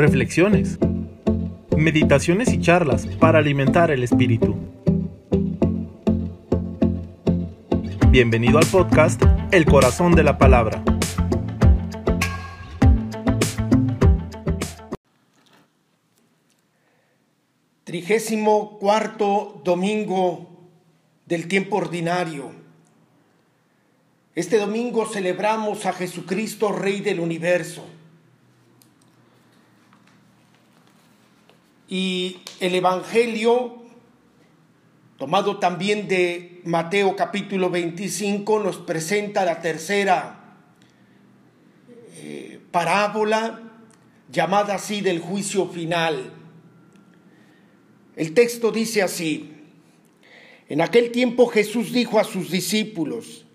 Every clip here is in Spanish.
reflexiones, meditaciones y charlas para alimentar el espíritu. Bienvenido al podcast El Corazón de la Palabra. Trigésimo cuarto domingo del tiempo ordinario. Este domingo celebramos a Jesucristo, Rey del universo. Y el Evangelio, tomado también de Mateo capítulo 25, nos presenta la tercera eh, parábola llamada así del juicio final. El texto dice así, en aquel tiempo Jesús dijo a sus discípulos,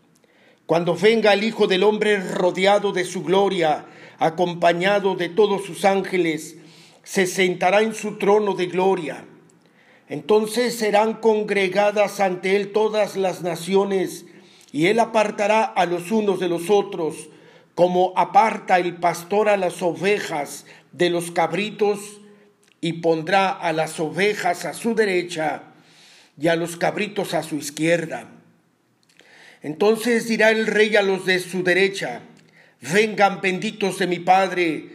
cuando venga el Hijo del Hombre rodeado de su gloria, acompañado de todos sus ángeles, se sentará en su trono de gloria. Entonces serán congregadas ante él todas las naciones, y él apartará a los unos de los otros, como aparta el pastor a las ovejas de los cabritos, y pondrá a las ovejas a su derecha y a los cabritos a su izquierda. Entonces dirá el rey a los de su derecha, vengan benditos de mi Padre,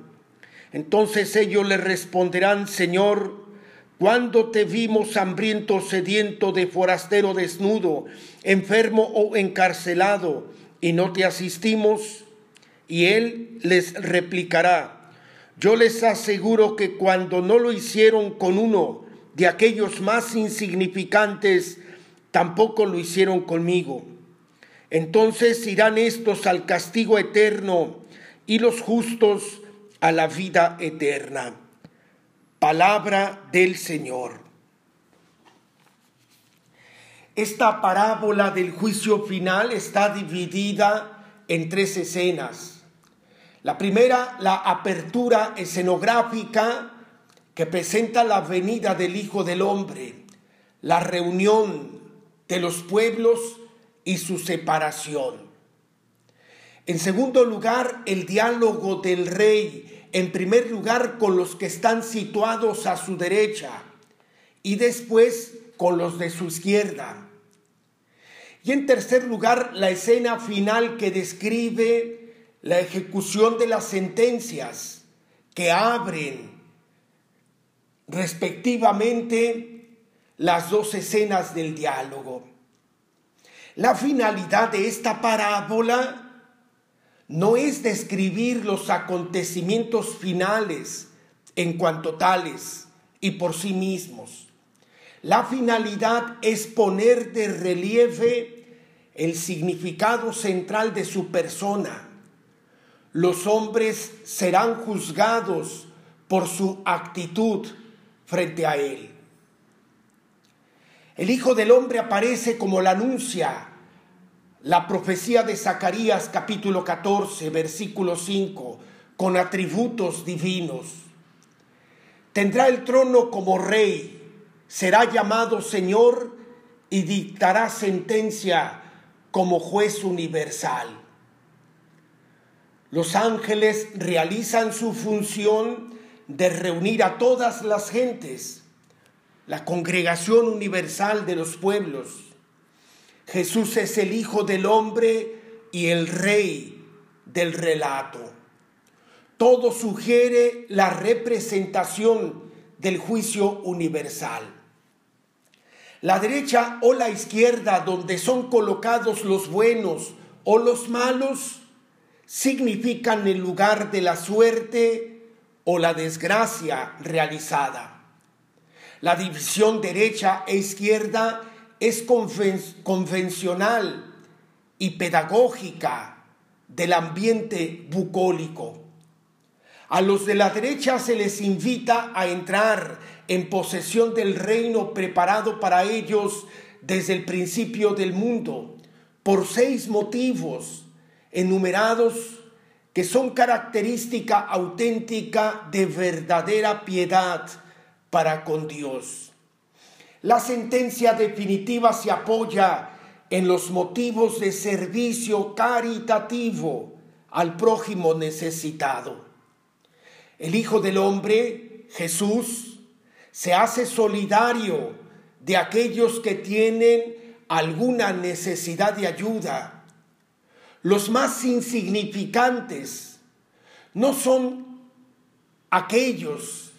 Entonces ellos le responderán, Señor, cuando te vimos hambriento, sediento, de forastero desnudo, enfermo o encarcelado, y no te asistimos? Y él les replicará, yo les aseguro que cuando no lo hicieron con uno de aquellos más insignificantes, tampoco lo hicieron conmigo. Entonces irán estos al castigo eterno y los justos a la vida eterna. Palabra del Señor. Esta parábola del juicio final está dividida en tres escenas. La primera, la apertura escenográfica que presenta la venida del Hijo del Hombre, la reunión de los pueblos y su separación. En segundo lugar, el diálogo del rey, en primer lugar con los que están situados a su derecha y después con los de su izquierda. Y en tercer lugar, la escena final que describe la ejecución de las sentencias que abren respectivamente las dos escenas del diálogo. La finalidad de esta parábola no es describir los acontecimientos finales en cuanto tales y por sí mismos. La finalidad es poner de relieve el significado central de su persona. Los hombres serán juzgados por su actitud frente a Él. El Hijo del Hombre aparece como la anuncia la profecía de Zacarías capítulo 14, versículo 5, con atributos divinos. Tendrá el trono como rey, será llamado Señor y dictará sentencia como juez universal. Los ángeles realizan su función de reunir a todas las gentes, la congregación universal de los pueblos. Jesús es el Hijo del Hombre y el Rey del relato. Todo sugiere la representación del juicio universal. La derecha o la izquierda, donde son colocados los buenos o los malos, significan el lugar de la suerte o la desgracia realizada. La división derecha e izquierda es convencional y pedagógica del ambiente bucólico. A los de la derecha se les invita a entrar en posesión del reino preparado para ellos desde el principio del mundo, por seis motivos enumerados que son característica auténtica de verdadera piedad para con Dios. La sentencia definitiva se apoya en los motivos de servicio caritativo al prójimo necesitado. El Hijo del Hombre, Jesús, se hace solidario de aquellos que tienen alguna necesidad de ayuda los más insignificantes no son aquellos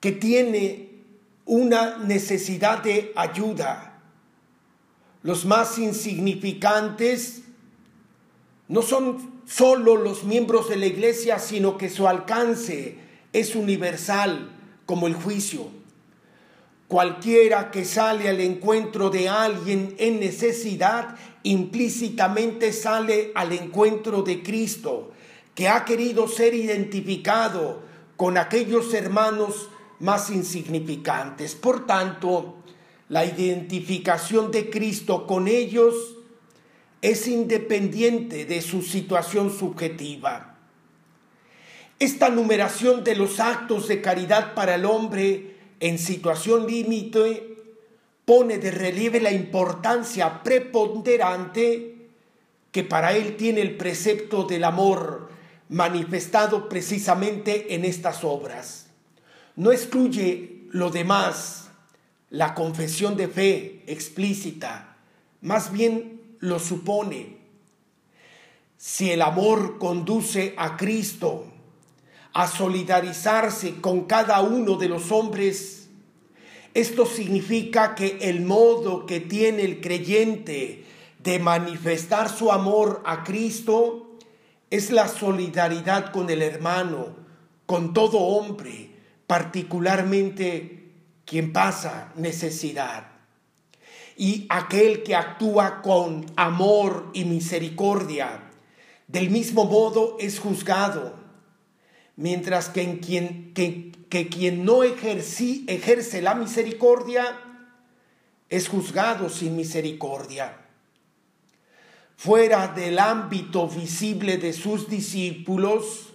que tienen una necesidad de ayuda. Los más insignificantes no son solo los miembros de la iglesia, sino que su alcance es universal como el juicio. Cualquiera que sale al encuentro de alguien en necesidad implícitamente sale al encuentro de Cristo, que ha querido ser identificado con aquellos hermanos más insignificantes. Por tanto, la identificación de Cristo con ellos es independiente de su situación subjetiva. Esta numeración de los actos de caridad para el hombre en situación límite pone de relieve la importancia preponderante que para él tiene el precepto del amor manifestado precisamente en estas obras. No excluye lo demás, la confesión de fe explícita, más bien lo supone. Si el amor conduce a Cristo a solidarizarse con cada uno de los hombres, esto significa que el modo que tiene el creyente de manifestar su amor a Cristo es la solidaridad con el hermano, con todo hombre, particularmente quien pasa necesidad. Y aquel que actúa con amor y misericordia, del mismo modo es juzgado, mientras que en quien, que, que quien no ejerce la misericordia es juzgado sin misericordia. Fuera del ámbito visible de sus discípulos,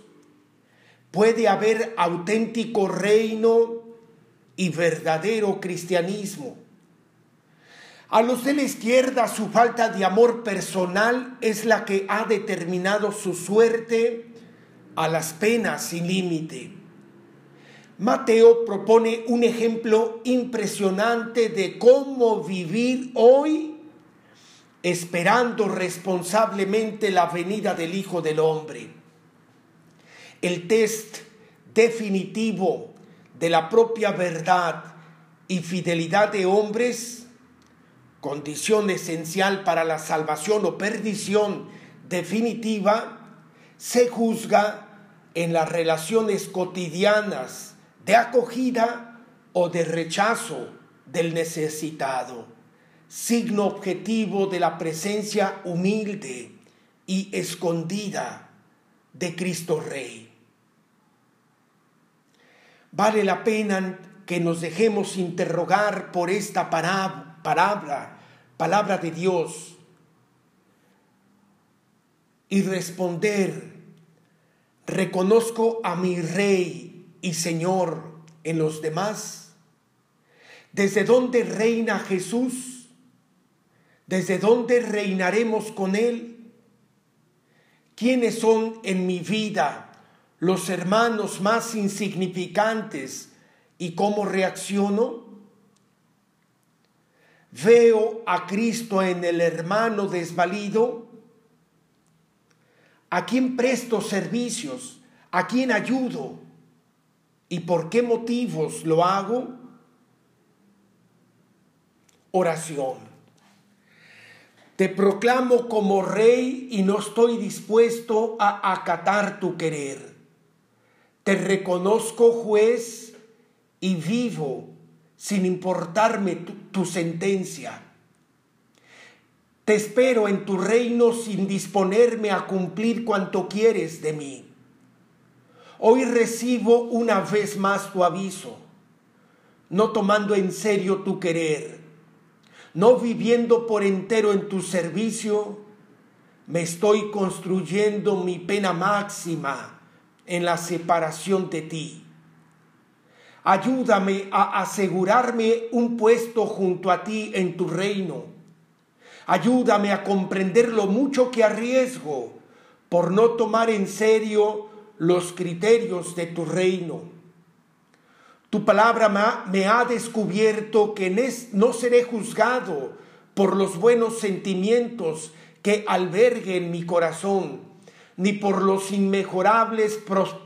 puede haber auténtico reino y verdadero cristianismo. A los de la izquierda su falta de amor personal es la que ha determinado su suerte a las penas sin límite. Mateo propone un ejemplo impresionante de cómo vivir hoy esperando responsablemente la venida del Hijo del Hombre. El test definitivo de la propia verdad y fidelidad de hombres, condición esencial para la salvación o perdición definitiva, se juzga en las relaciones cotidianas de acogida o de rechazo del necesitado, signo objetivo de la presencia humilde y escondida de Cristo Rey. Vale la pena que nos dejemos interrogar por esta palabra, palabra de Dios, y responder, reconozco a mi Rey y Señor en los demás? ¿Desde dónde reina Jesús? ¿Desde dónde reinaremos con Él? ¿Quiénes son en mi vida los hermanos más insignificantes y cómo reacciono? ¿Veo a Cristo en el hermano desvalido? ¿A quién presto servicios? ¿A quién ayudo? ¿Y por qué motivos lo hago? Oración. Te proclamo como rey y no estoy dispuesto a acatar tu querer. Te reconozco juez y vivo sin importarme tu, sentencia. Te espero en tu reino sin disponerme a cumplir cuanto quieres de mí. Hoy recibo una vez más tu aviso, no tomando en serio tu querer no viviendo por entero en tu servicio, me estoy construyendo mi pena máxima en la separación de ti. Ayúdame a asegurarme un puesto junto a ti en tu reino. Ayúdame a comprender lo mucho que arriesgo por no tomar en serio los criterios de tu reino. Tu palabra me ha descubierto que no seré juzgado por los buenos sentimientos que albergue en mi corazón, ni por los inmejorables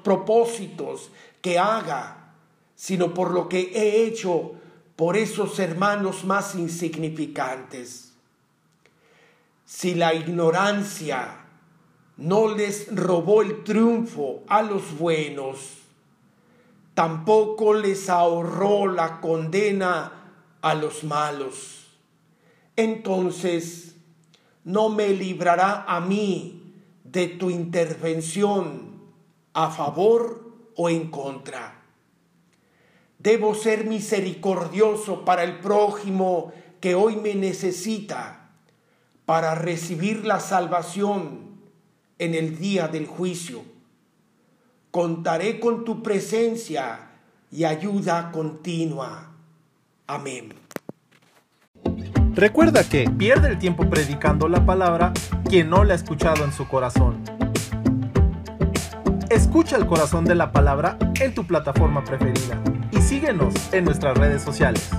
propósitos que haga, sino por lo que he hecho por esos hermanos más insignificantes. Si la ignorancia no les robó el triunfo a los buenos, tampoco les ahorró la condena a los malos. Entonces, no me librará a mí de tu intervención a favor o en contra. Debo ser misericordioso para el prójimo que hoy me necesita para recibir la salvación en el día del juicio contaré con tu presencia y ayuda continua. Amén. Recuerda que pierde el tiempo predicando la palabra quien no la ha escuchado en su corazón. Escucha el corazón de la palabra en tu plataforma preferida y síguenos en nuestras redes sociales.